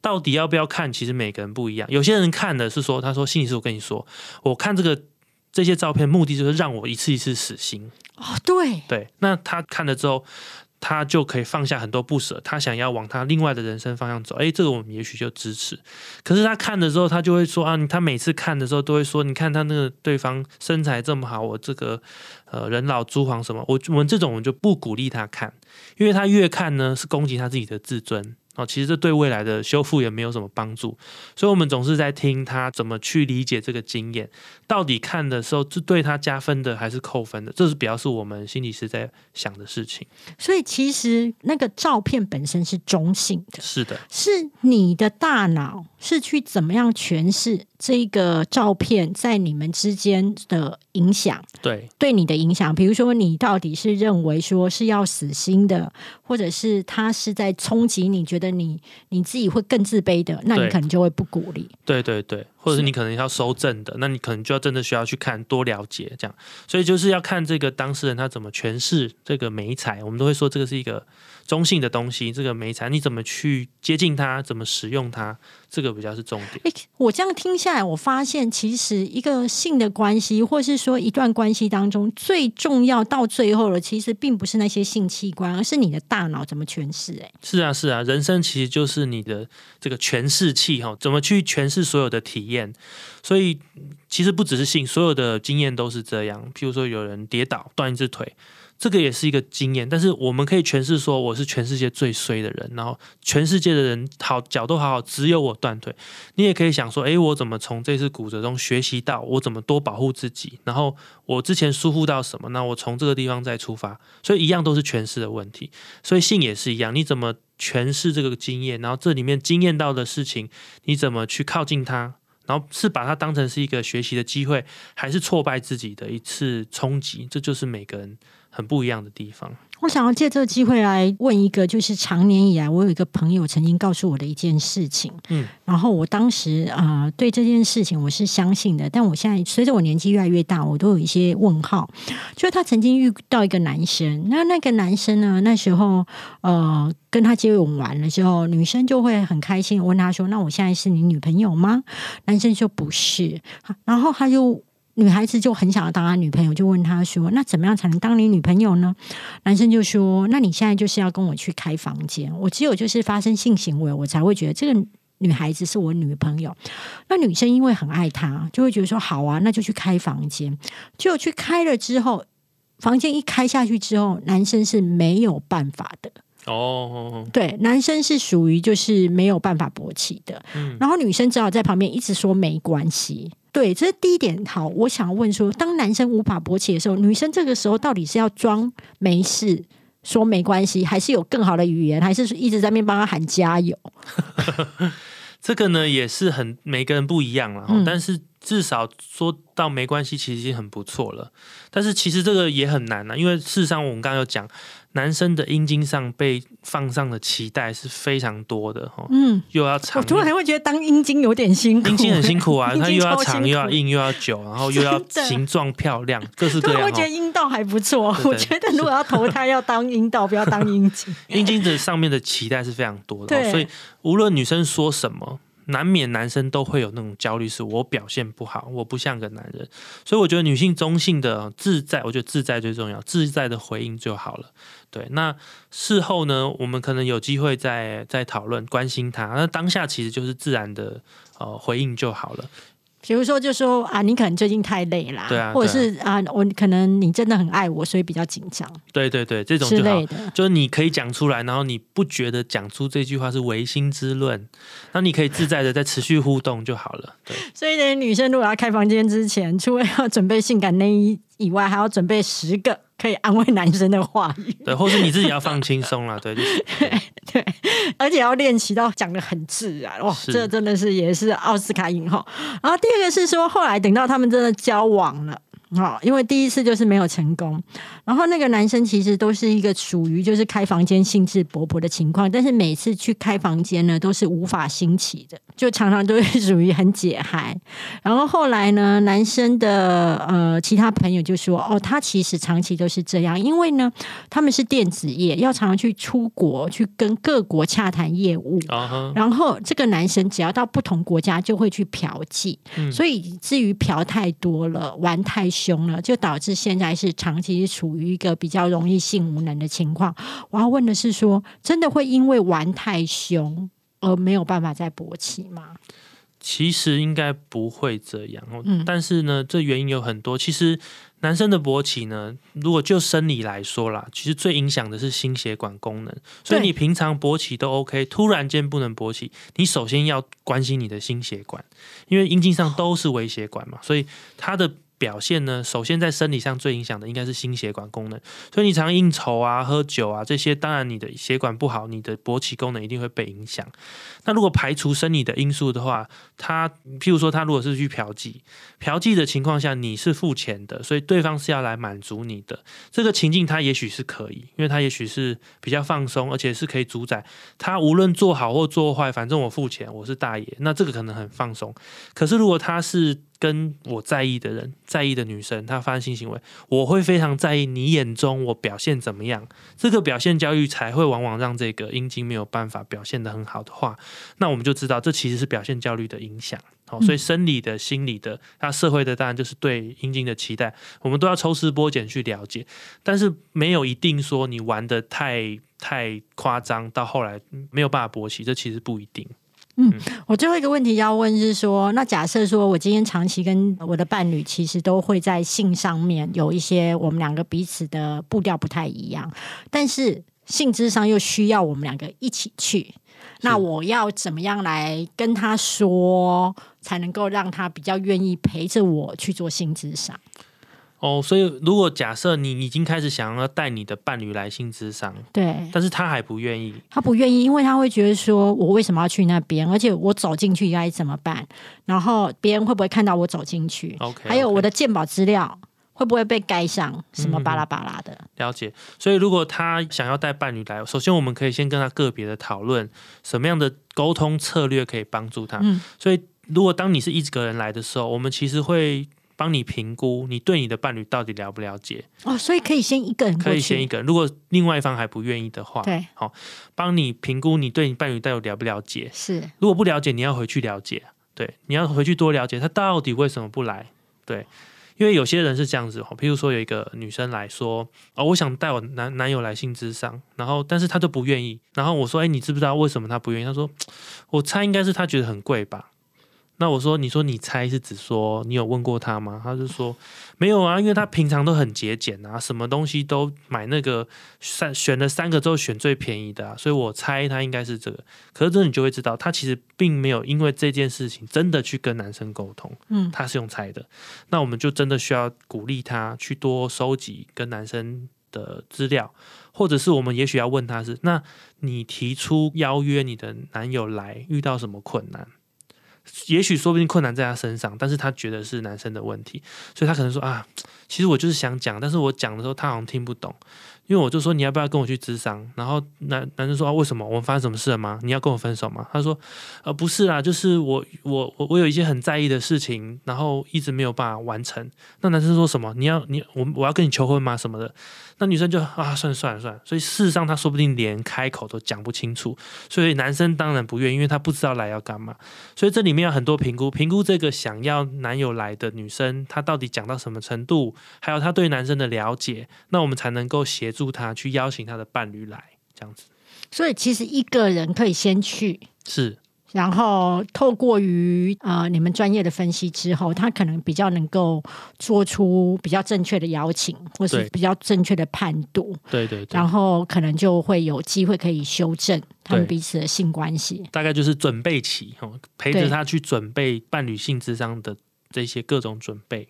到底要不要看？其实每个人不一样。有些人看的是说，他说心理师，我跟你说，我看这个这些照片，目的就是让我一次一次死心。哦，对对。那他看了之后。他就可以放下很多不舍，他想要往他另外的人生方向走。哎，这个我们也许就支持。可是他看的时候，他就会说啊，他每次看的时候都会说，你看他那个对方身材这么好，我这个呃人老珠黄什么，我我们这种我们就不鼓励他看，因为他越看呢是攻击他自己的自尊。哦，其实这对未来的修复也没有什么帮助，所以我们总是在听他怎么去理解这个经验，到底看的时候是对他加分的还是扣分的，这是比较是我们心理师在想的事情。所以其实那个照片本身是中性的，是的，是你的大脑是去怎么样诠释这个照片在你们之间的影响，对，对你的影响，比如说你到底是认为说是要死心的，或者是他是在冲击你觉得。你你自己会更自卑的，那你可能就会不鼓励。对对对，或者是你可能要收证的，那你可能就要真的需要去看多了解这样。所以就是要看这个当事人他怎么诠释这个美彩，我们都会说这个是一个中性的东西。这个美彩你怎么去接近它，怎么使用它，这个比较是重点。诶，我这样听下来，我发现其实一个性的关系，或是说一段关系当中，最重要到最后了，其实并不是那些性器官，而是你的大脑怎么诠释。诶，是啊是啊，人生。其实就是你的这个诠释器哈，怎么去诠释所有的体验？验所以其实不只是性，所有的经验都是这样。譬如说，有人跌倒断一只腿。这个也是一个经验，但是我们可以诠释说我是全世界最衰的人，然后全世界的人好脚都好好，只有我断腿。你也可以想说，诶，我怎么从这次骨折中学习到我怎么多保护自己？然后我之前疏忽到什么？那我从这个地方再出发。所以一样都是诠释的问题。所以性也是一样，你怎么诠释这个经验？然后这里面经验到的事情，你怎么去靠近它？然后是把它当成是一个学习的机会，还是挫败自己的一次冲击？这就是每个人很不一样的地方。我想要借这个机会来问一个，就是长年以来，我有一个朋友曾经告诉我的一件事情。嗯，然后我当时啊，对这件事情我是相信的，但我现在随着我年纪越来越大，我都有一些问号。就是他曾经遇到一个男生，那那个男生呢，那时候呃跟他接吻完了之后，女生就会很开心，问他说：“那我现在是你女朋友吗？”男生说：“不是。”然后他就。女孩子就很想要当他女朋友，就问他说：“那怎么样才能当你女朋友呢？”男生就说：“那你现在就是要跟我去开房间，我只有就是发生性行为，我才会觉得这个女孩子是我女朋友。”那女生因为很爱他，就会觉得说：“好啊，那就去开房间。”就去开了之后，房间一开下去之后，男生是没有办法的哦。对，男生是属于就是没有办法勃起的，然后女生只好在旁边一直说没关系。对，这是第一点。好，我想问说，当男生无法勃起的时候，女生这个时候到底是要装没事，说没关系，还是有更好的语言，还是一直在面帮他喊加油？[laughs] 这个呢，也是很每个人不一样了。但是至少说到没关系，其实已经很不错了。但是其实这个也很难啊，因为事实上我们刚刚有讲。男生的阴茎上被放上的脐带是非常多的哈，嗯，又要长，我突然会觉得当阴茎有点辛苦，阴茎很辛苦啊，[laughs] 它又要长又要硬又要久，然后又要 [laughs] 形状漂亮，各式各样。我觉得阴道还不错，我觉得如果要投胎要当阴道，不要当阴茎。[laughs] 阴茎的上面的脐带是非常多的，所以无论女生说什么。难免男生都会有那种焦虑，是我表现不好，我不像个男人，所以我觉得女性中性的自在，我觉得自在最重要，自在的回应就好了。对，那事后呢，我们可能有机会再再讨论，关心他，那当下其实就是自然的呃回应就好了。比如说，就说啊，你可能最近太累啦，对啊，或者是啊，我可能你真的很爱我，所以比较紧张。对对对，这种之类的，就是你可以讲出来，然后你不觉得讲出这句话是唯心之论，那你可以自在的在持续互动就好了。对，所以呢，女生如果要开房间之前，除了要准备性感内衣以外，还要准备十个。可以安慰男生的话语，对，或是你自己要放轻松了，对，[laughs] 对，而且要练习到讲的很自然，哇，这真的是也是奥斯卡影后。然后第二个是说，后来等到他们真的交往了。好，因为第一次就是没有成功，然后那个男生其实都是一个属于就是开房间兴致勃勃的情况，但是每次去开房间呢都是无法兴起的，就常常都是 [laughs] 属于很解嗨。然后后来呢，男生的呃其他朋友就说，哦，他其实长期都是这样，因为呢他们是电子业，要常常去出国去跟各国洽谈业务，然后这个男生只要到不同国家就会去嫖妓，所以至于嫖太多了，玩太。凶了，就导致现在是长期处于一个比较容易性无能的情况。我要问的是，说真的会因为玩太凶而没有办法再勃起吗？其实应该不会这样。嗯，但是呢，这原因有很多。其实男生的勃起呢，如果就生理来说啦，其实最影响的是心血管功能。所以你平常勃起都 OK，突然间不能勃起，你首先要关心你的心血管，因为阴茎上都是微血管嘛，所以它的。表现呢，首先在生理上最影响的应该是心血管功能，所以你常应酬啊、喝酒啊这些，当然你的血管不好，你的勃起功能一定会被影响。那如果排除生理的因素的话，他譬如说他如果是去嫖妓，嫖妓的情况下你是付钱的，所以对方是要来满足你的这个情境，他也许是可以，因为他也许是比较放松，而且是可以主宰他无论做好或做坏，反正我付钱，我是大爷，那这个可能很放松。可是如果他是跟我在意的人，在意的女生，她发生性行为，我会非常在意你眼中我表现怎么样。这个表现焦虑才会往往让这个阴茎没有办法表现的很好的话，那我们就知道这其实是表现焦虑的影响。好，所以生理的、心理的，那社会的当然就是对阴茎的期待，我们都要抽丝剥茧去了解。但是没有一定说你玩的太太夸张，到后来没有办法勃起，这其实不一定。嗯，我最后一个问题要问是说，那假设说我今天长期跟我的伴侣，其实都会在性上面有一些我们两个彼此的步调不太一样，但是性质上又需要我们两个一起去，那我要怎么样来跟他说，才能够让他比较愿意陪着我去做性质上？哦，所以如果假设你已经开始想要带你的伴侣来性智商，对但是他还不愿意，他不愿意，因为他会觉得说，我为什么要去那边？而且我走进去该怎么办？然后别人会不会看到我走进去 OK，还有我的鉴宝资料会不会被盖上？什么巴拉巴拉的？了解。所以如果他想要带伴侣来，首先我们可以先跟他个别的讨论什么样的沟通策略可以帮助他。嗯所以如果当你是一个人来的时候，我们其实会帮你评估你对你的伴侣到底了不了解，哦，所以可以先一个人，可以先一个人。如果另外一方还不愿意的话，对，好帮你评估你对你伴侣到底了不了解。是如果不了解，你要回去了解，对，你要回去多了解他到底为什么不来，对。因为有些人是这样子哦，譬如说有一个女生来说，哦，我想带我男男友来性智商，然后但是他就不愿意，然后我说，哎，你知不知道为什么他不愿意？他说，[tsk] 我猜应该是他觉得很贵吧。那我说，你说你猜是指说你有问过他吗？他就说没有啊，因为他平常都很节俭啊，什么东西都买那个三选了三个之后选最便宜的、啊，所以我猜他应该是这个。可是这你就会知道，他其实并没有因为这件事情真的去跟男生沟通，嗯他是用猜的。那我们就真的需要鼓励他去多收集跟男生的资料，或者是我们也许要问他是：那你提出邀约你的男友来，遇到什么困难？也许说不定困难在他身上，但是他觉得是男生的问题，所以他可能说啊，其实我就是想讲，但是我讲的时候他好像听不懂，因为我就说你要不要跟我去咨商，然后男男生说啊为什么我们发生什么事了吗？你要跟我分手吗？他说呃不是啦，就是我我我我有一些很在意的事情，然后一直没有办法完成。那男生说什么？你要你我我要跟你求婚吗？什么的？那女生就啊算了算了算了，所以事实上他说不定连开口都讲不清楚，所以男生当然不愿意，因为他不知道来要干嘛。所以这里面有很多评估，评估这个想要男友来的女生，她到底讲到什么程度，还有她对男生的了解，那我们才能够协助她去邀请她的伴侣来，这样子。所以其实一个人可以先去，是然后透过于呃你们专业的分析之后，他可能比较能够做出比较正确的邀请，或是比较正确的判读，对对对然，后可能就会有机会可以修正他们彼此的性关系。大概就是准备期哦，陪对着他去准备伴侣性智商的这些各种准备。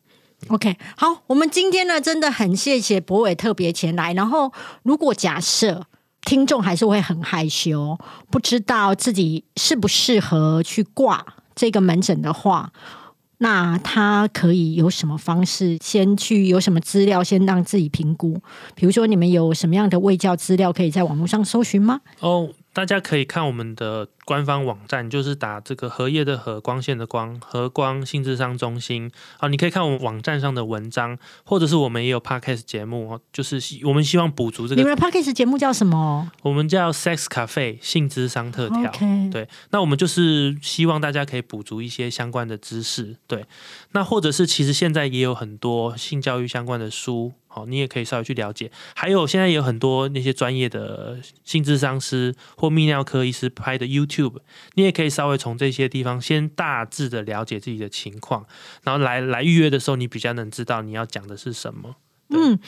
OK，好，我们今天呢真的很谢谢博伟特别前来。然后，如果假设听众还是会很害羞，不知道自己适不适合去挂这个门诊的话，那他可以有什么方式先去有什么资料先让自己评估？比如说，你们有什么样的卫教资料可以在网络上搜寻吗？哦，大家可以看我们的官方网站，就是打这个荷叶的荷，光线的光，和光性智商中心。啊，你可以看我们网站上的文章，或者是我们也有 podcast 节目哦，就是希我们希望补足这个，你们的 Podcast 节目叫什么？我们叫 Sex Cafe 性智商特调。对，那我们就是希望大家可以补足一些相关的知识，对，那或者是其实现在也有很多性教育相关的书，好，你也可以稍微去了解。还有现在也有很多那些专业的性智商师或泌尿科医师拍的 YouTube，你也可以稍微从这些地方先大致的了解自己的情况，然后来来预约的时候，你比较能知道你要讲的是什么。嗯，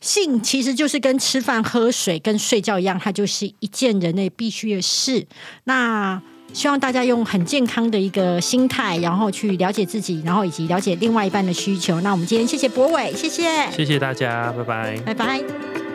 性其实就是跟吃饭、喝水、跟睡觉一样，它就是一件人类必须的事。那希望大家用很健康的一个心态，然后去了解自己，然后以及了解另外一半的需求。那我们今天谢谢博伟，谢谢，谢谢大家，拜拜。拜拜。